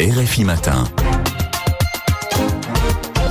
RFI Matin.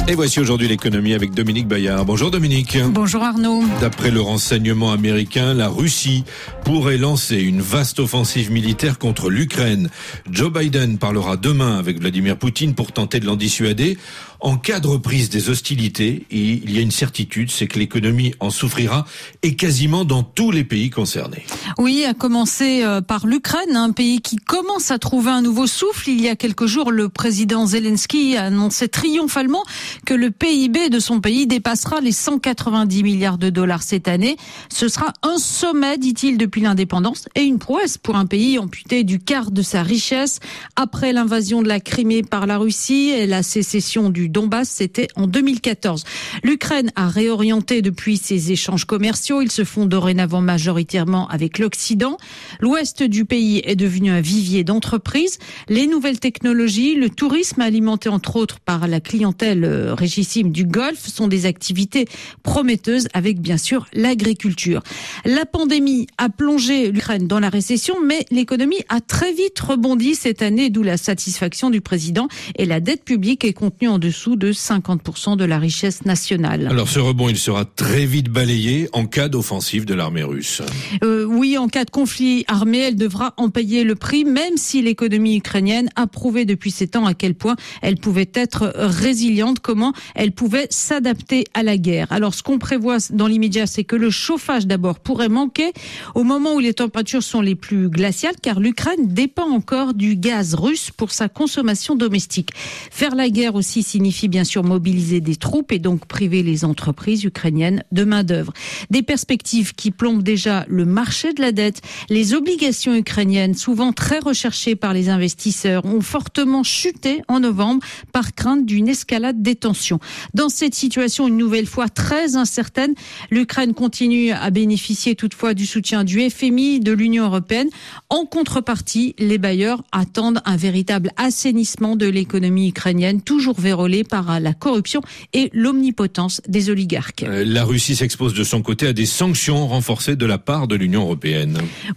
Et voici aujourd'hui l'économie avec Dominique Bayard. Bonjour Dominique. Bonjour Arnaud. D'après le renseignement américain, la Russie pourrait lancer une vaste offensive militaire contre l'Ukraine. Joe Biden parlera demain avec Vladimir Poutine pour tenter de l'en dissuader. En cas de reprise des hostilités, il y a une certitude, c'est que l'économie en souffrira et quasiment dans tous les pays concernés. Oui, à commencer euh, par l'Ukraine, un pays qui commence à trouver un nouveau souffle. Il y a quelques jours, le président Zelensky a annoncé triomphalement que le PIB de son pays dépassera les 190 milliards de dollars cette année. Ce sera un sommet, dit-il, depuis l'indépendance et une prouesse pour un pays amputé du quart de sa richesse après l'invasion de la Crimée par la Russie et la sécession du Donbass, c'était en 2014. L'Ukraine a réorienté depuis ses échanges commerciaux. Ils se font dorénavant majoritairement avec l'Occident. L'ouest du pays est devenu un vivier d'entreprises. Les nouvelles technologies, le tourisme alimenté entre autres par la clientèle euh, du Golfe sont des activités prometteuses avec bien sûr l'agriculture. La pandémie a plongé l'Ukraine dans la récession, mais l'économie a très vite rebondi cette année, d'où la satisfaction du président et la dette publique est contenue en dessous dessous de 50% de la richesse nationale. Alors ce rebond, il sera très vite balayé en cas d'offensive de l'armée russe. Euh, oui, en cas de conflit armé, elle devra en payer le prix, même si l'économie ukrainienne a prouvé depuis ces temps à quel point elle pouvait être résiliente, comment elle pouvait s'adapter à la guerre. Alors ce qu'on prévoit dans l'immédiat, c'est que le chauffage d'abord pourrait manquer au moment où les températures sont les plus glaciales, car l'Ukraine dépend encore du gaz russe pour sa consommation domestique. Faire la guerre aussi signifie bien sûr mobiliser des troupes et donc priver les entreprises ukrainiennes de main-d'œuvre. Des perspectives qui plombent déjà le marché de la dette. Les obligations ukrainiennes, souvent très recherchées par les investisseurs, ont fortement chuté en novembre par crainte d'une escalade des tensions. Dans cette situation, une nouvelle fois très incertaine, l'Ukraine continue à bénéficier toutefois du soutien du FMI, de l'Union européenne. En contrepartie, les bailleurs attendent un véritable assainissement de l'économie ukrainienne, toujours vérolée par la corruption et l'omnipotence des oligarques. Euh, la Russie s'expose de son côté à des sanctions renforcées de la part de l'Union européenne.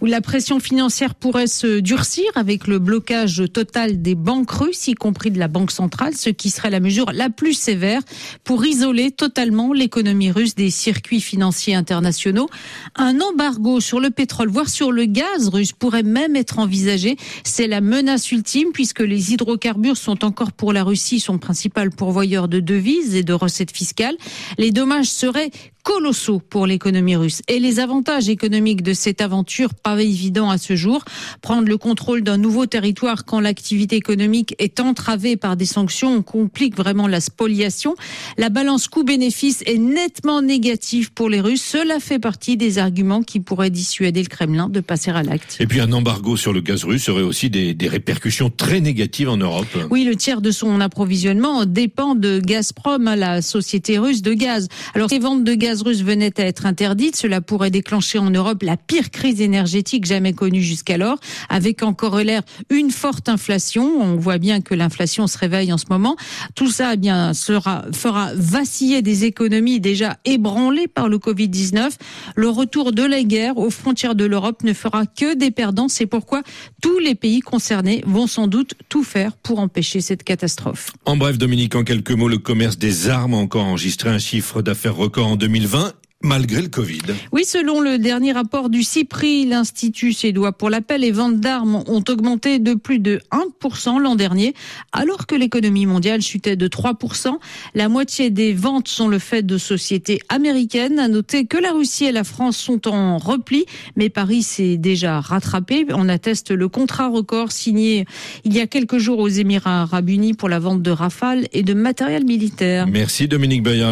Où la pression financière pourrait se durcir avec le blocage total des banques russes, y compris de la Banque centrale, ce qui serait la mesure la plus sévère pour isoler totalement l'économie russe des circuits financiers internationaux. Un embargo sur le pétrole, voire sur le gaz russe, pourrait même être envisagé. C'est la menace ultime puisque les hydrocarbures sont encore pour la Russie son principal pourvoyeur de devises et de recettes fiscales. Les dommages seraient colossaux pour l'économie russe. Et les avantages économiques de cette aventure, pas évident à ce jour. Prendre le contrôle d'un nouveau territoire quand l'activité économique est entravée par des sanctions complique vraiment la spoliation. La balance coût-bénéfice est nettement négative pour les Russes. Cela fait partie des arguments qui pourraient dissuader le Kremlin de passer à l'acte. Et puis un embargo sur le gaz russe aurait aussi des, des répercussions très négatives en Europe. Oui, le tiers de son approvisionnement dépend de Gazprom, la société russe de gaz. Alors les ventes de gaz gaz russe venait à être interdite, cela pourrait déclencher en Europe la pire crise énergétique jamais connue jusqu'alors, avec en corollaire une forte inflation. On voit bien que l'inflation se réveille en ce moment. Tout ça, eh bien, sera, fera vaciller des économies déjà ébranlées par le Covid-19. Le retour de la guerre aux frontières de l'Europe ne fera que des perdants. C'est pourquoi tous les pays concernés vont sans doute tout faire pour empêcher cette catastrophe. En bref, Dominique, en quelques mots, le commerce des armes a encore enregistré un chiffre d'affaires record en 2020 2020 malgré le Covid. Oui, selon le dernier rapport du CIPRI, l'Institut suédois pour l'appel, les ventes d'armes ont augmenté de plus de 1% l'an dernier, alors que l'économie mondiale chutait de 3%. La moitié des ventes sont le fait de sociétés américaines. À noter que la Russie et la France sont en repli, mais Paris s'est déjà rattrapé. On atteste le contrat record signé il y a quelques jours aux Émirats arabes unis pour la vente de rafales et de matériel militaire. Merci Dominique Bayard.